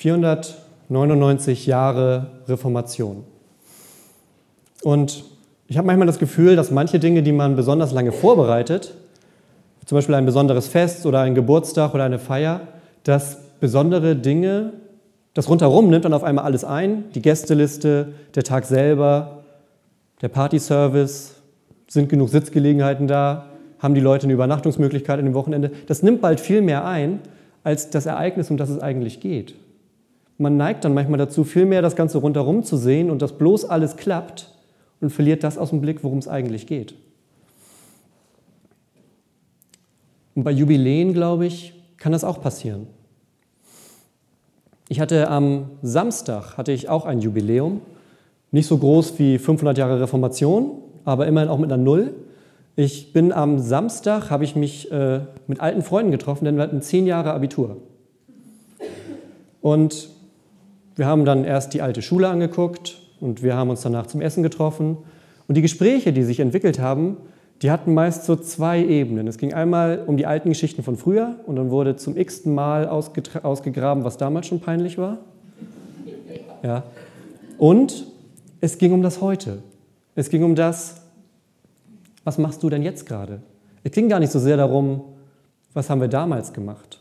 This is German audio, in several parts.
499 Jahre Reformation. Und ich habe manchmal das Gefühl, dass manche Dinge, die man besonders lange vorbereitet, zum Beispiel ein besonderes Fest oder ein Geburtstag oder eine Feier, dass besondere Dinge, das rundherum nimmt dann auf einmal alles ein, die Gästeliste, der Tag selber, der Partyservice, sind genug Sitzgelegenheiten da, haben die Leute eine Übernachtungsmöglichkeit in dem Wochenende. Das nimmt bald viel mehr ein als das Ereignis, um das es eigentlich geht. Man neigt dann manchmal dazu, viel mehr das Ganze rundherum zu sehen und dass bloß alles klappt und verliert das aus dem Blick, worum es eigentlich geht. Und bei Jubiläen, glaube ich, kann das auch passieren. Ich hatte am Samstag hatte ich auch ein Jubiläum, nicht so groß wie 500 Jahre Reformation, aber immerhin auch mit einer Null. Ich bin am Samstag, habe ich mich äh, mit alten Freunden getroffen, denn wir hatten zehn Jahre Abitur. Und wir haben dann erst die alte Schule angeguckt und wir haben uns danach zum Essen getroffen. Und die Gespräche, die sich entwickelt haben, die hatten meist so zwei Ebenen. Es ging einmal um die alten Geschichten von früher und dann wurde zum x-ten Mal ausgegraben, was damals schon peinlich war. Ja. Und es ging um das Heute. Es ging um das, was machst du denn jetzt gerade? Es ging gar nicht so sehr darum, was haben wir damals gemacht.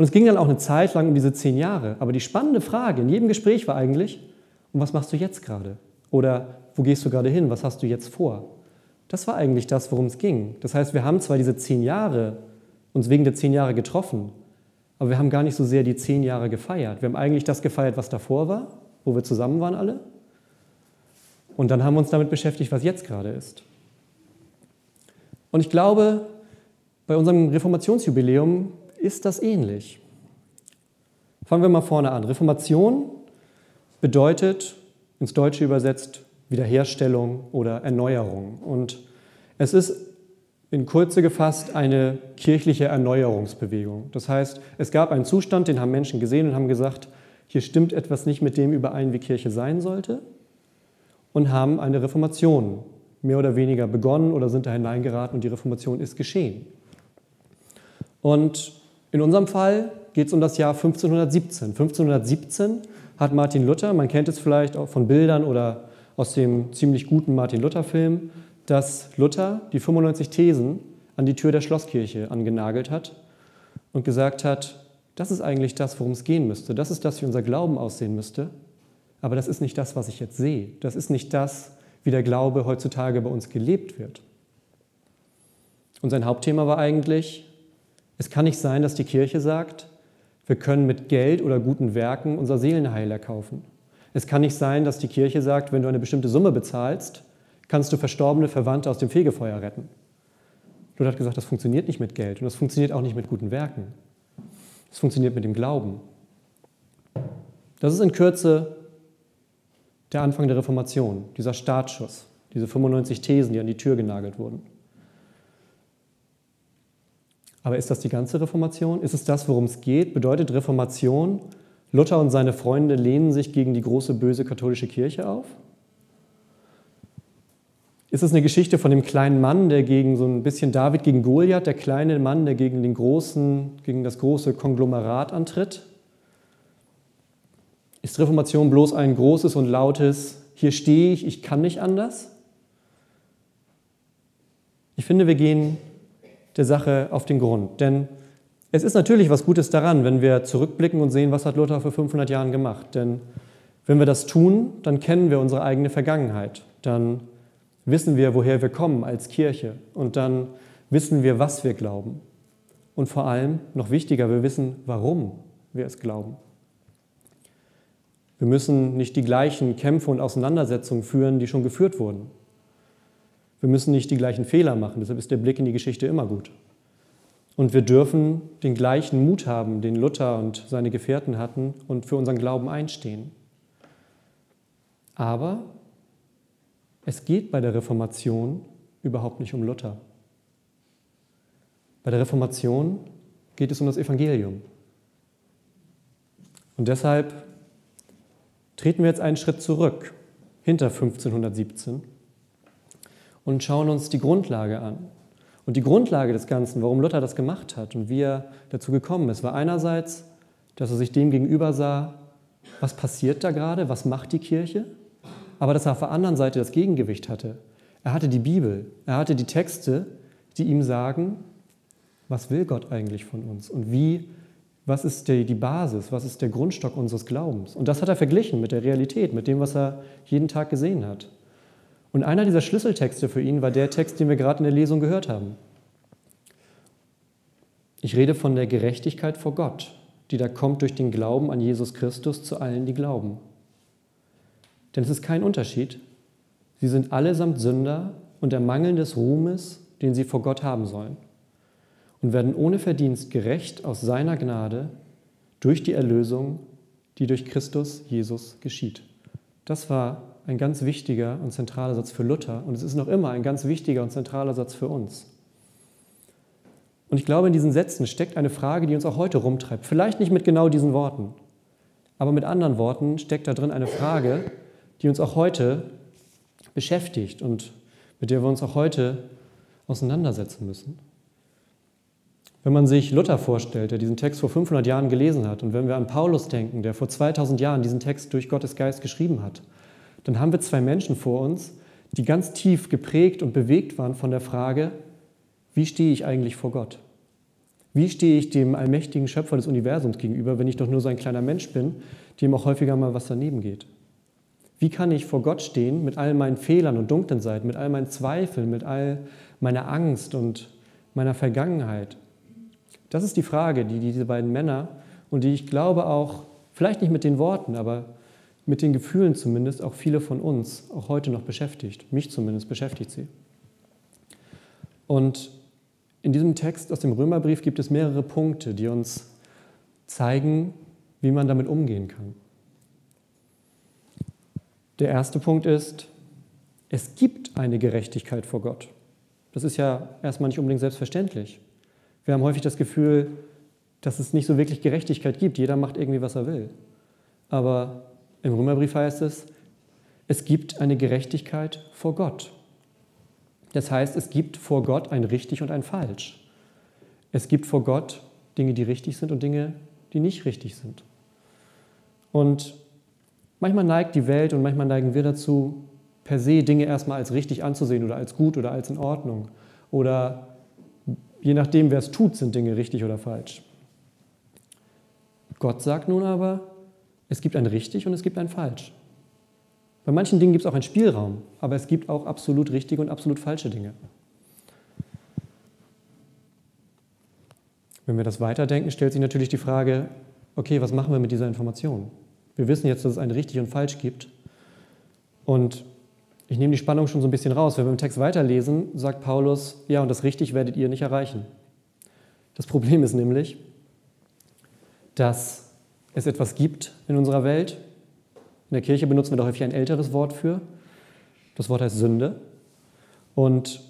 Und es ging dann auch eine Zeit lang um diese zehn Jahre. Aber die spannende Frage in jedem Gespräch war eigentlich, und was machst du jetzt gerade? Oder wo gehst du gerade hin? Was hast du jetzt vor? Das war eigentlich das, worum es ging. Das heißt, wir haben zwar diese zehn Jahre uns wegen der zehn Jahre getroffen, aber wir haben gar nicht so sehr die zehn Jahre gefeiert. Wir haben eigentlich das gefeiert, was davor war, wo wir zusammen waren alle. Und dann haben wir uns damit beschäftigt, was jetzt gerade ist. Und ich glaube, bei unserem Reformationsjubiläum ist das ähnlich. Fangen wir mal vorne an. Reformation bedeutet ins Deutsche übersetzt Wiederherstellung oder Erneuerung. Und es ist in Kurze gefasst eine kirchliche Erneuerungsbewegung. Das heißt, es gab einen Zustand, den haben Menschen gesehen und haben gesagt, hier stimmt etwas nicht mit dem überein, wie Kirche sein sollte, und haben eine Reformation mehr oder weniger begonnen oder sind da hineingeraten und die Reformation ist geschehen. Und in unserem Fall geht es um das Jahr 1517. 1517 hat Martin Luther, man kennt es vielleicht auch von Bildern oder aus dem ziemlich guten Martin Luther-Film, dass Luther die 95 Thesen an die Tür der Schlosskirche angenagelt hat und gesagt hat, das ist eigentlich das, worum es gehen müsste. Das ist das, wie unser Glauben aussehen müsste. Aber das ist nicht das, was ich jetzt sehe. Das ist nicht das, wie der Glaube heutzutage bei uns gelebt wird. Und sein Hauptthema war eigentlich, es kann nicht sein, dass die Kirche sagt, wir können mit Geld oder guten Werken unser Seelenheil erkaufen. Es kann nicht sein, dass die Kirche sagt, wenn du eine bestimmte Summe bezahlst, kannst du verstorbene Verwandte aus dem Fegefeuer retten. Luther hat gesagt, das funktioniert nicht mit Geld und das funktioniert auch nicht mit guten Werken. Das funktioniert mit dem Glauben. Das ist in Kürze der Anfang der Reformation, dieser Startschuss, diese 95 Thesen, die an die Tür genagelt wurden. Aber ist das die ganze Reformation? Ist es das, worum es geht? Bedeutet Reformation, Luther und seine Freunde lehnen sich gegen die große böse katholische Kirche auf? Ist es eine Geschichte von dem kleinen Mann, der gegen so ein bisschen David gegen Goliath, der kleine Mann, der gegen den großen, gegen das große Konglomerat antritt? Ist Reformation bloß ein großes und lautes, hier stehe ich, ich kann nicht anders? Ich finde, wir gehen der Sache auf den Grund. Denn es ist natürlich was Gutes daran, wenn wir zurückblicken und sehen, was hat Luther vor 500 Jahren gemacht. Denn wenn wir das tun, dann kennen wir unsere eigene Vergangenheit. Dann wissen wir, woher wir kommen als Kirche. Und dann wissen wir, was wir glauben. Und vor allem, noch wichtiger, wir wissen, warum wir es glauben. Wir müssen nicht die gleichen Kämpfe und Auseinandersetzungen führen, die schon geführt wurden. Wir müssen nicht die gleichen Fehler machen, deshalb ist der Blick in die Geschichte immer gut. Und wir dürfen den gleichen Mut haben, den Luther und seine Gefährten hatten und für unseren Glauben einstehen. Aber es geht bei der Reformation überhaupt nicht um Luther. Bei der Reformation geht es um das Evangelium. Und deshalb treten wir jetzt einen Schritt zurück, hinter 1517 und schauen uns die Grundlage an. Und die Grundlage des Ganzen, warum Luther das gemacht hat und wie er dazu gekommen ist, war einerseits dass er sich dem gegenüber sah, was passiert da gerade, was macht die Kirche, aber dass er auf der anderen Seite das Gegengewicht hatte. Er hatte die Bibel, er hatte die Texte, die ihm sagen, was will Gott eigentlich von uns und wie, was ist die, die Basis, was ist der Grundstock unseres Glaubens. Und das hat er verglichen mit der Realität, mit dem, was er jeden Tag gesehen hat. Und einer dieser Schlüsseltexte für ihn war der Text, den wir gerade in der Lesung gehört haben. Ich rede von der Gerechtigkeit vor Gott, die da kommt durch den Glauben an Jesus Christus zu allen, die glauben. Denn es ist kein Unterschied. Sie sind allesamt Sünder und der Mangel des Ruhmes, den sie vor Gott haben sollen, und werden ohne Verdienst gerecht aus seiner Gnade durch die Erlösung, die durch Christus Jesus geschieht. Das war ein ganz wichtiger und zentraler Satz für Luther und es ist noch immer ein ganz wichtiger und zentraler Satz für uns. Und ich glaube, in diesen Sätzen steckt eine Frage, die uns auch heute rumtreibt. Vielleicht nicht mit genau diesen Worten, aber mit anderen Worten steckt da drin eine Frage, die uns auch heute beschäftigt und mit der wir uns auch heute auseinandersetzen müssen. Wenn man sich Luther vorstellt, der diesen Text vor 500 Jahren gelesen hat, und wenn wir an Paulus denken, der vor 2000 Jahren diesen Text durch Gottes Geist geschrieben hat, dann haben wir zwei Menschen vor uns, die ganz tief geprägt und bewegt waren von der Frage, wie stehe ich eigentlich vor Gott? Wie stehe ich dem allmächtigen Schöpfer des Universums gegenüber, wenn ich doch nur so ein kleiner Mensch bin, dem auch häufiger mal was daneben geht? Wie kann ich vor Gott stehen mit all meinen Fehlern und dunklen Seiten, mit all meinen Zweifeln, mit all meiner Angst und meiner Vergangenheit? Das ist die Frage, die diese beiden Männer und die ich glaube auch, vielleicht nicht mit den Worten, aber mit den Gefühlen zumindest, auch viele von uns auch heute noch beschäftigt. Mich zumindest beschäftigt sie. Und in diesem Text aus dem Römerbrief gibt es mehrere Punkte, die uns zeigen, wie man damit umgehen kann. Der erste Punkt ist, es gibt eine Gerechtigkeit vor Gott. Das ist ja erstmal nicht unbedingt selbstverständlich. Wir haben häufig das Gefühl, dass es nicht so wirklich Gerechtigkeit gibt. Jeder macht irgendwie, was er will. Aber im Römerbrief heißt es, es gibt eine Gerechtigkeit vor Gott. Das heißt, es gibt vor Gott ein richtig und ein falsch. Es gibt vor Gott Dinge, die richtig sind und Dinge, die nicht richtig sind. Und manchmal neigt die Welt und manchmal neigen wir dazu, per se Dinge erstmal als richtig anzusehen oder als gut oder als in Ordnung. Oder je nachdem, wer es tut, sind Dinge richtig oder falsch. Gott sagt nun aber, es gibt ein richtig und es gibt ein falsch. Bei manchen Dingen gibt es auch einen Spielraum, aber es gibt auch absolut richtige und absolut falsche Dinge. Wenn wir das weiterdenken, stellt sich natürlich die Frage, okay, was machen wir mit dieser Information? Wir wissen jetzt, dass es ein richtig und falsch gibt. Und ich nehme die Spannung schon so ein bisschen raus. Wenn wir im Text weiterlesen, sagt Paulus, ja, und das richtig werdet ihr nicht erreichen. Das Problem ist nämlich, dass es etwas gibt in unserer Welt, in der Kirche benutzen wir doch häufig ein älteres Wort für. Das Wort heißt Sünde. Und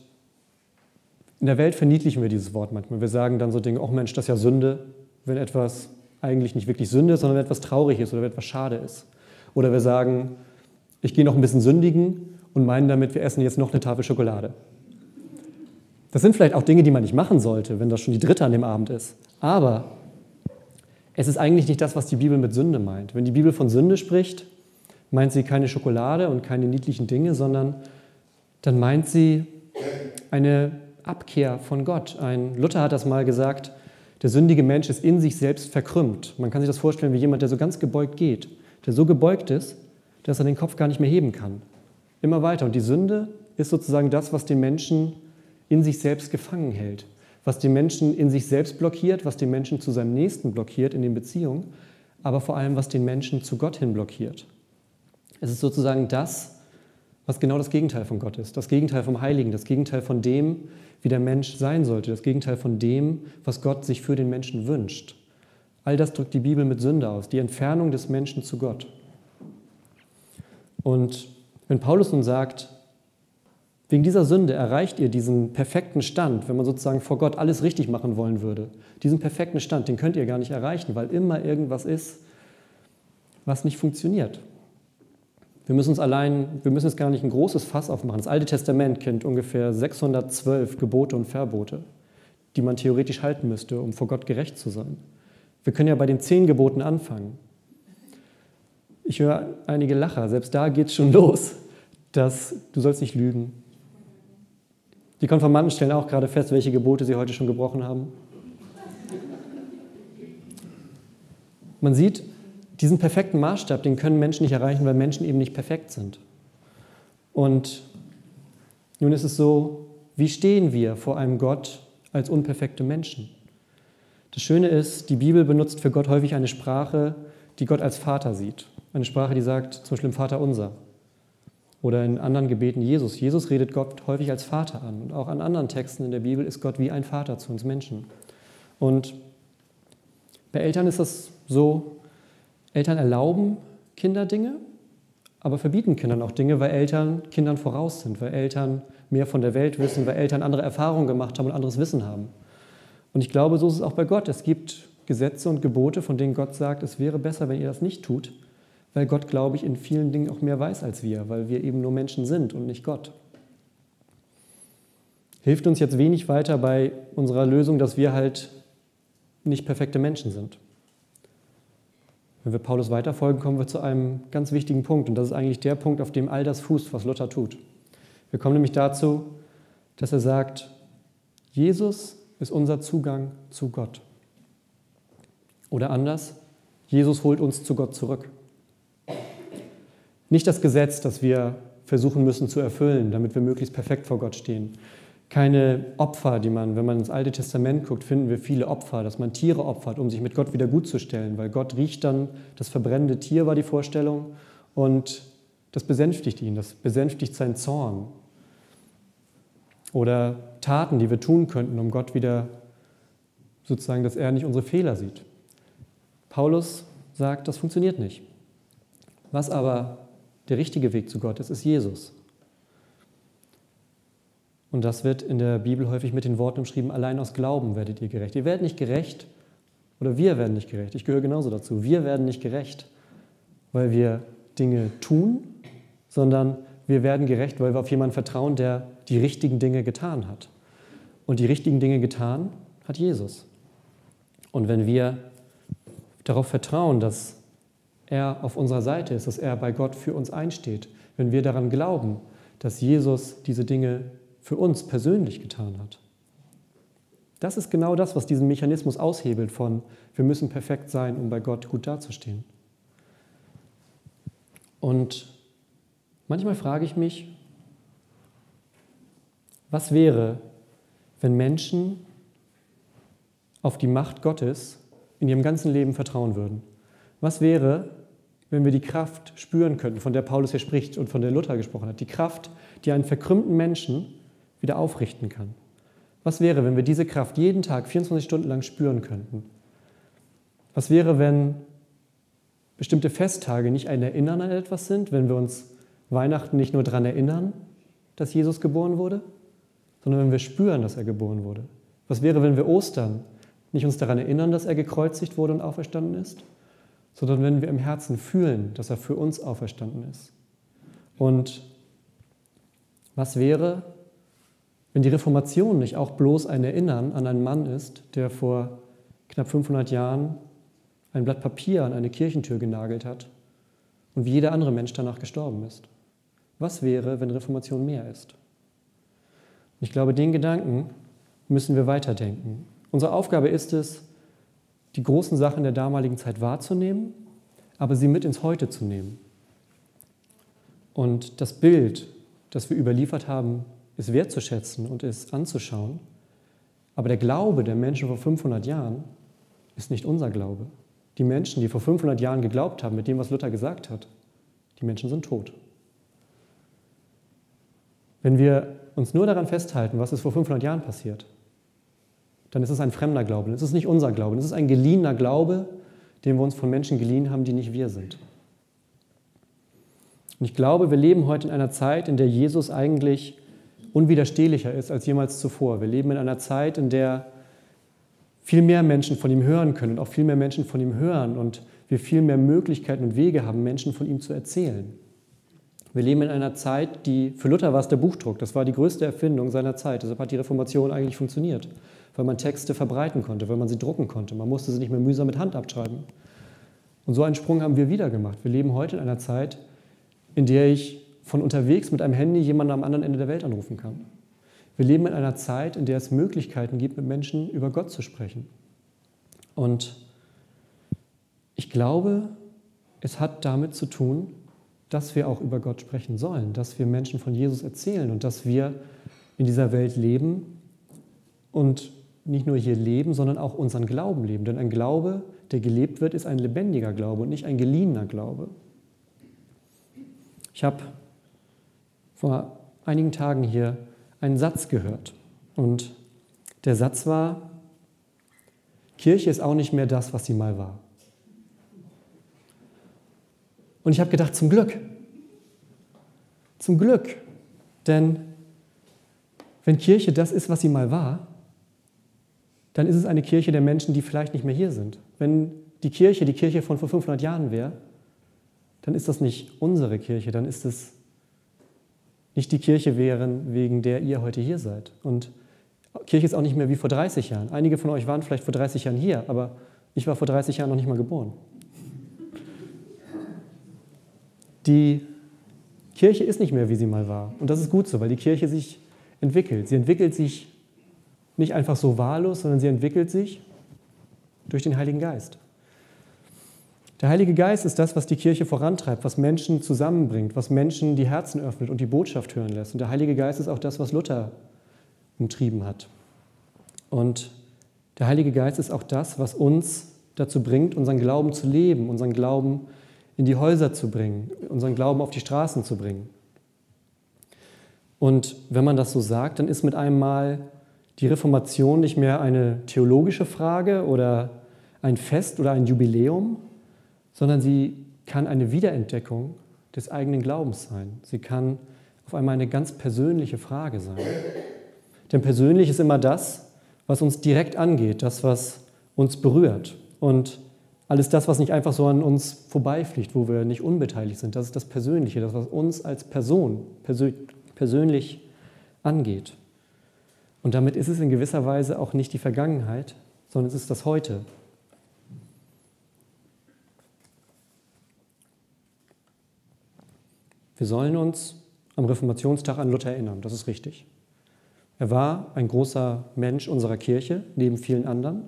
in der Welt verniedlichen wir dieses Wort manchmal. Wir sagen dann so Dinge, oh Mensch, das ist ja Sünde, wenn etwas eigentlich nicht wirklich Sünde ist, sondern wenn etwas traurig ist oder wenn etwas schade ist. Oder wir sagen, ich gehe noch ein bisschen sündigen und meinen damit, wir essen jetzt noch eine Tafel Schokolade. Das sind vielleicht auch Dinge, die man nicht machen sollte, wenn das schon die dritte an dem Abend ist. Aber es ist eigentlich nicht das, was die Bibel mit Sünde meint. Wenn die Bibel von Sünde spricht, meint sie keine Schokolade und keine niedlichen Dinge, sondern dann meint sie eine Abkehr von Gott. Ein Luther hat das mal gesagt, der sündige Mensch ist in sich selbst verkrümmt. Man kann sich das vorstellen wie jemand, der so ganz gebeugt geht, der so gebeugt ist, dass er den Kopf gar nicht mehr heben kann. Immer weiter. Und die Sünde ist sozusagen das, was den Menschen in sich selbst gefangen hält, was den Menschen in sich selbst blockiert, was den Menschen zu seinem Nächsten blockiert in den Beziehungen, aber vor allem, was den Menschen zu Gott hin blockiert. Es ist sozusagen das, was genau das Gegenteil von Gott ist. Das Gegenteil vom Heiligen, das Gegenteil von dem, wie der Mensch sein sollte, das Gegenteil von dem, was Gott sich für den Menschen wünscht. All das drückt die Bibel mit Sünde aus, die Entfernung des Menschen zu Gott. Und wenn Paulus nun sagt, wegen dieser Sünde erreicht ihr diesen perfekten Stand, wenn man sozusagen vor Gott alles richtig machen wollen würde, diesen perfekten Stand, den könnt ihr gar nicht erreichen, weil immer irgendwas ist, was nicht funktioniert, wir müssen uns allein, wir müssen jetzt gar nicht ein großes Fass aufmachen. Das Alte Testament kennt ungefähr 612 Gebote und Verbote, die man theoretisch halten müsste, um vor Gott gerecht zu sein. Wir können ja bei den zehn Geboten anfangen. Ich höre einige Lacher, selbst da geht es schon los, dass du sollst nicht lügen. Die Konformanten stellen auch gerade fest, welche Gebote sie heute schon gebrochen haben. Man sieht, diesen perfekten Maßstab, den können Menschen nicht erreichen, weil Menschen eben nicht perfekt sind. Und nun ist es so, wie stehen wir vor einem Gott als unperfekte Menschen? Das Schöne ist, die Bibel benutzt für Gott häufig eine Sprache, die Gott als Vater sieht. Eine Sprache, die sagt zum Beispiel Vater unser. Oder in anderen Gebeten Jesus. Jesus redet Gott häufig als Vater an. Und auch an anderen Texten in der Bibel ist Gott wie ein Vater zu uns Menschen. Und bei Eltern ist das so, Eltern erlauben Kinder Dinge, aber verbieten Kindern auch Dinge, weil Eltern Kindern voraus sind, weil Eltern mehr von der Welt wissen, weil Eltern andere Erfahrungen gemacht haben und anderes Wissen haben. Und ich glaube, so ist es auch bei Gott. Es gibt Gesetze und Gebote, von denen Gott sagt, es wäre besser, wenn ihr das nicht tut, weil Gott, glaube ich, in vielen Dingen auch mehr weiß als wir, weil wir eben nur Menschen sind und nicht Gott. Hilft uns jetzt wenig weiter bei unserer Lösung, dass wir halt nicht perfekte Menschen sind. Wenn wir Paulus weiterfolgen, kommen wir zu einem ganz wichtigen Punkt. Und das ist eigentlich der Punkt, auf dem all das fußt, was Luther tut. Wir kommen nämlich dazu, dass er sagt, Jesus ist unser Zugang zu Gott. Oder anders, Jesus holt uns zu Gott zurück. Nicht das Gesetz, das wir versuchen müssen zu erfüllen, damit wir möglichst perfekt vor Gott stehen. Keine Opfer, die man, wenn man ins Alte Testament guckt, finden wir viele Opfer, dass man Tiere opfert, um sich mit Gott wieder gutzustellen, weil Gott riecht dann, das verbrennende Tier war die Vorstellung und das besänftigt ihn, das besänftigt seinen Zorn. Oder Taten, die wir tun könnten, um Gott wieder sozusagen, dass er nicht unsere Fehler sieht. Paulus sagt, das funktioniert nicht. Was aber der richtige Weg zu Gott ist, ist Jesus. Und das wird in der Bibel häufig mit den Worten umschrieben, allein aus Glauben werdet ihr gerecht. Ihr werdet nicht gerecht oder wir werden nicht gerecht. Ich gehöre genauso dazu. Wir werden nicht gerecht, weil wir Dinge tun, sondern wir werden gerecht, weil wir auf jemanden vertrauen, der die richtigen Dinge getan hat. Und die richtigen Dinge getan hat Jesus. Und wenn wir darauf vertrauen, dass er auf unserer Seite ist, dass er bei Gott für uns einsteht, wenn wir daran glauben, dass Jesus diese Dinge für uns persönlich getan hat. Das ist genau das, was diesen Mechanismus aushebelt von, wir müssen perfekt sein, um bei Gott gut dazustehen. Und manchmal frage ich mich, was wäre, wenn Menschen auf die Macht Gottes in ihrem ganzen Leben vertrauen würden? Was wäre, wenn wir die Kraft spüren könnten, von der Paulus hier spricht und von der Luther gesprochen hat? Die Kraft, die einen verkrümmten Menschen wieder aufrichten kann. Was wäre, wenn wir diese Kraft jeden Tag 24 Stunden lang spüren könnten? Was wäre, wenn bestimmte Festtage nicht ein Erinnern an etwas sind, wenn wir uns Weihnachten nicht nur daran erinnern, dass Jesus geboren wurde, sondern wenn wir spüren, dass er geboren wurde? Was wäre, wenn wir Ostern nicht uns daran erinnern, dass er gekreuzigt wurde und auferstanden ist, sondern wenn wir im Herzen fühlen, dass er für uns auferstanden ist? Und was wäre, wenn die Reformation nicht auch bloß ein Erinnern an einen Mann ist, der vor knapp 500 Jahren ein Blatt Papier an eine Kirchentür genagelt hat und wie jeder andere Mensch danach gestorben ist? Was wäre, wenn Reformation mehr ist? ich glaube, den Gedanken müssen wir weiterdenken. Unsere Aufgabe ist es, die großen Sachen der damaligen Zeit wahrzunehmen, aber sie mit ins Heute zu nehmen. Und das Bild, das wir überliefert haben, ist wertzuschätzen und ist anzuschauen. Aber der Glaube der Menschen vor 500 Jahren ist nicht unser Glaube. Die Menschen, die vor 500 Jahren geglaubt haben mit dem, was Luther gesagt hat, die Menschen sind tot. Wenn wir uns nur daran festhalten, was ist vor 500 Jahren passiert, dann ist es ein fremder Glaube. Es ist nicht unser Glaube. Es ist ein geliehener Glaube, den wir uns von Menschen geliehen haben, die nicht wir sind. Und ich glaube, wir leben heute in einer Zeit, in der Jesus eigentlich unwiderstehlicher ist als jemals zuvor. Wir leben in einer Zeit, in der viel mehr Menschen von ihm hören können und auch viel mehr Menschen von ihm hören und wir viel mehr Möglichkeiten und Wege haben, Menschen von ihm zu erzählen. Wir leben in einer Zeit, die für Luther war es der Buchdruck, das war die größte Erfindung seiner Zeit, deshalb hat die Reformation eigentlich funktioniert, weil man Texte verbreiten konnte, weil man sie drucken konnte. Man musste sie nicht mehr mühsam mit Hand abschreiben. Und so einen Sprung haben wir wieder gemacht. Wir leben heute in einer Zeit, in der ich von unterwegs mit einem Handy jemanden am anderen Ende der Welt anrufen kann. Wir leben in einer Zeit, in der es Möglichkeiten gibt, mit Menschen über Gott zu sprechen. Und ich glaube, es hat damit zu tun, dass wir auch über Gott sprechen sollen, dass wir Menschen von Jesus erzählen und dass wir in dieser Welt leben und nicht nur hier leben, sondern auch unseren Glauben leben. Denn ein Glaube, der gelebt wird, ist ein lebendiger Glaube und nicht ein geliehener Glaube. Ich habe vor einigen Tagen hier einen Satz gehört. Und der Satz war, Kirche ist auch nicht mehr das, was sie mal war. Und ich habe gedacht, zum Glück. Zum Glück. Denn wenn Kirche das ist, was sie mal war, dann ist es eine Kirche der Menschen, die vielleicht nicht mehr hier sind. Wenn die Kirche die Kirche von vor 500 Jahren wäre, dann ist das nicht unsere Kirche, dann ist es nicht die Kirche wären, wegen der ihr heute hier seid. Und Kirche ist auch nicht mehr wie vor 30 Jahren. Einige von euch waren vielleicht vor 30 Jahren hier, aber ich war vor 30 Jahren noch nicht mal geboren. Die Kirche ist nicht mehr, wie sie mal war. Und das ist gut so, weil die Kirche sich entwickelt. Sie entwickelt sich nicht einfach so wahllos, sondern sie entwickelt sich durch den Heiligen Geist. Der Heilige Geist ist das, was die Kirche vorantreibt, was Menschen zusammenbringt, was Menschen die Herzen öffnet und die Botschaft hören lässt. Und der Heilige Geist ist auch das, was Luther umtrieben hat. Und der Heilige Geist ist auch das, was uns dazu bringt, unseren Glauben zu leben, unseren Glauben in die Häuser zu bringen, unseren Glauben auf die Straßen zu bringen. Und wenn man das so sagt, dann ist mit einem Mal die Reformation nicht mehr eine theologische Frage oder ein Fest oder ein Jubiläum, sondern sie kann eine Wiederentdeckung des eigenen Glaubens sein. Sie kann auf einmal eine ganz persönliche Frage sein. Denn persönlich ist immer das, was uns direkt angeht, das, was uns berührt. Und alles das, was nicht einfach so an uns vorbeifliegt, wo wir nicht unbeteiligt sind, das ist das Persönliche, das, was uns als Person persönlich angeht. Und damit ist es in gewisser Weise auch nicht die Vergangenheit, sondern es ist das Heute, Wir sollen uns am Reformationstag an Luther erinnern, das ist richtig. Er war ein großer Mensch unserer Kirche, neben vielen anderen.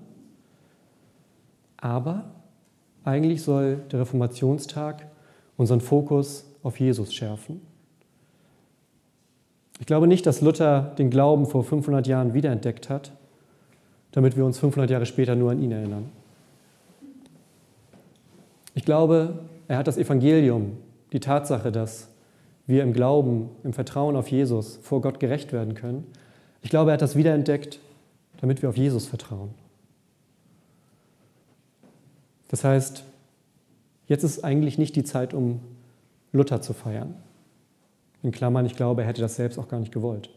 Aber eigentlich soll der Reformationstag unseren Fokus auf Jesus schärfen. Ich glaube nicht, dass Luther den Glauben vor 500 Jahren wiederentdeckt hat, damit wir uns 500 Jahre später nur an ihn erinnern. Ich glaube, er hat das Evangelium, die Tatsache, dass wir im Glauben, im Vertrauen auf Jesus vor Gott gerecht werden können. Ich glaube, er hat das wiederentdeckt, damit wir auf Jesus vertrauen. Das heißt, jetzt ist eigentlich nicht die Zeit, um Luther zu feiern. In Klammern, ich glaube, er hätte das selbst auch gar nicht gewollt.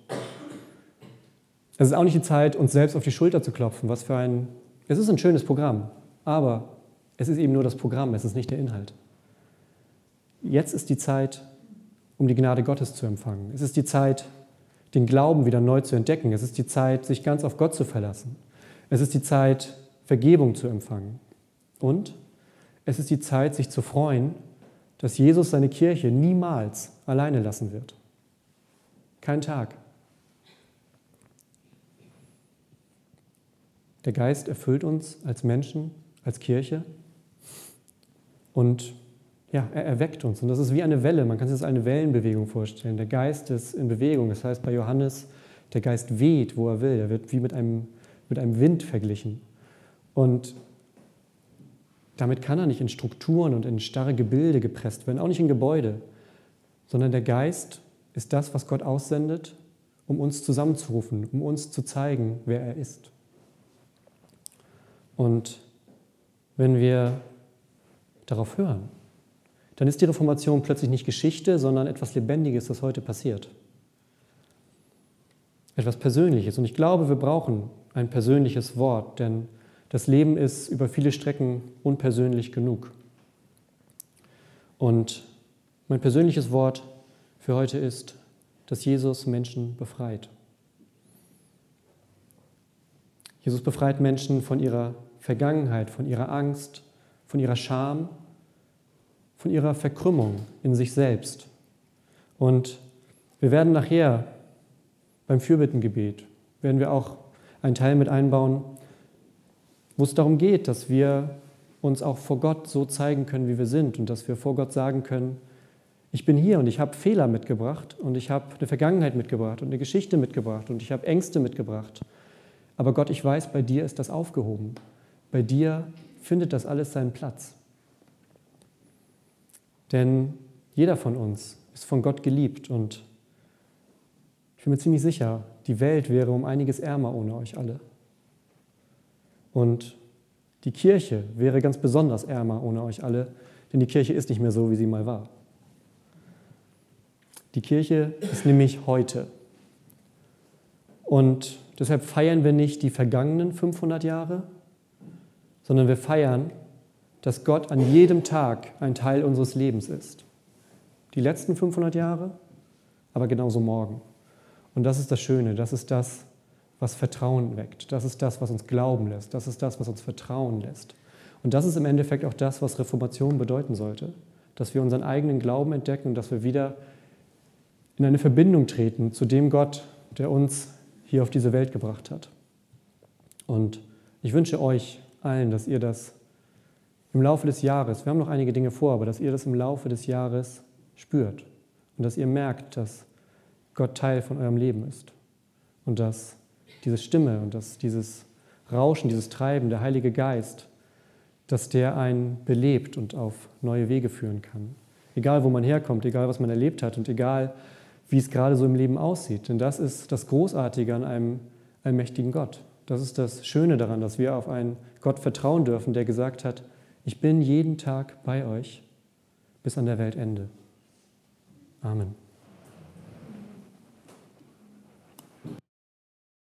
Es ist auch nicht die Zeit, uns selbst auf die Schulter zu klopfen. Was für ein. Es ist ein schönes Programm, aber es ist eben nur das Programm, es ist nicht der Inhalt. Jetzt ist die Zeit, um die Gnade Gottes zu empfangen. Es ist die Zeit, den Glauben wieder neu zu entdecken. Es ist die Zeit, sich ganz auf Gott zu verlassen. Es ist die Zeit, Vergebung zu empfangen. Und es ist die Zeit, sich zu freuen, dass Jesus seine Kirche niemals alleine lassen wird. Kein Tag. Der Geist erfüllt uns als Menschen, als Kirche und ja, er erweckt uns. Und das ist wie eine Welle. Man kann sich das als eine Wellenbewegung vorstellen. Der Geist ist in Bewegung. Das heißt bei Johannes, der Geist weht, wo er will. Er wird wie mit einem, mit einem Wind verglichen. Und damit kann er nicht in Strukturen und in starre Gebilde gepresst werden, auch nicht in Gebäude, sondern der Geist ist das, was Gott aussendet, um uns zusammenzurufen, um uns zu zeigen, wer er ist. Und wenn wir darauf hören, dann ist die Reformation plötzlich nicht Geschichte, sondern etwas Lebendiges, das heute passiert. Etwas Persönliches. Und ich glaube, wir brauchen ein persönliches Wort, denn das Leben ist über viele Strecken unpersönlich genug. Und mein persönliches Wort für heute ist, dass Jesus Menschen befreit. Jesus befreit Menschen von ihrer Vergangenheit, von ihrer Angst, von ihrer Scham, von ihrer Verkrümmung in sich selbst. Und wir werden nachher beim Fürbittengebet, werden wir auch einen Teil mit einbauen, wo es darum geht, dass wir uns auch vor Gott so zeigen können, wie wir sind und dass wir vor Gott sagen können, ich bin hier und ich habe Fehler mitgebracht und ich habe eine Vergangenheit mitgebracht und eine Geschichte mitgebracht und ich habe Ängste mitgebracht. Aber Gott, ich weiß, bei dir ist das aufgehoben. Bei dir findet das alles seinen Platz. Denn jeder von uns ist von Gott geliebt und ich bin mir ziemlich sicher, die Welt wäre um einiges ärmer ohne euch alle. Und die Kirche wäre ganz besonders ärmer ohne euch alle, denn die Kirche ist nicht mehr so, wie sie mal war. Die Kirche ist nämlich heute. Und deshalb feiern wir nicht die vergangenen 500 Jahre, sondern wir feiern, dass Gott an jedem Tag ein Teil unseres Lebens ist. Die letzten 500 Jahre, aber genauso morgen. Und das ist das Schöne, das ist das, was Vertrauen weckt. Das ist das, was uns glauben lässt. Das ist das, was uns vertrauen lässt. Und das ist im Endeffekt auch das, was Reformation bedeuten sollte. Dass wir unseren eigenen Glauben entdecken und dass wir wieder in eine Verbindung treten zu dem Gott, der uns hier auf diese Welt gebracht hat. Und ich wünsche euch allen, dass ihr das im Laufe des Jahres, wir haben noch einige Dinge vor, aber dass ihr das im Laufe des Jahres spürt und dass ihr merkt, dass Gott Teil von eurem Leben ist und dass diese Stimme und dass dieses Rauschen, dieses Treiben, der Heilige Geist, dass der einen belebt und auf neue Wege führen kann. Egal, wo man herkommt, egal, was man erlebt hat und egal, wie es gerade so im Leben aussieht. Denn das ist das Großartige an einem allmächtigen Gott. Das ist das Schöne daran, dass wir auf einen Gott vertrauen dürfen, der gesagt hat, ich bin jeden Tag bei euch bis an der Weltende. Amen.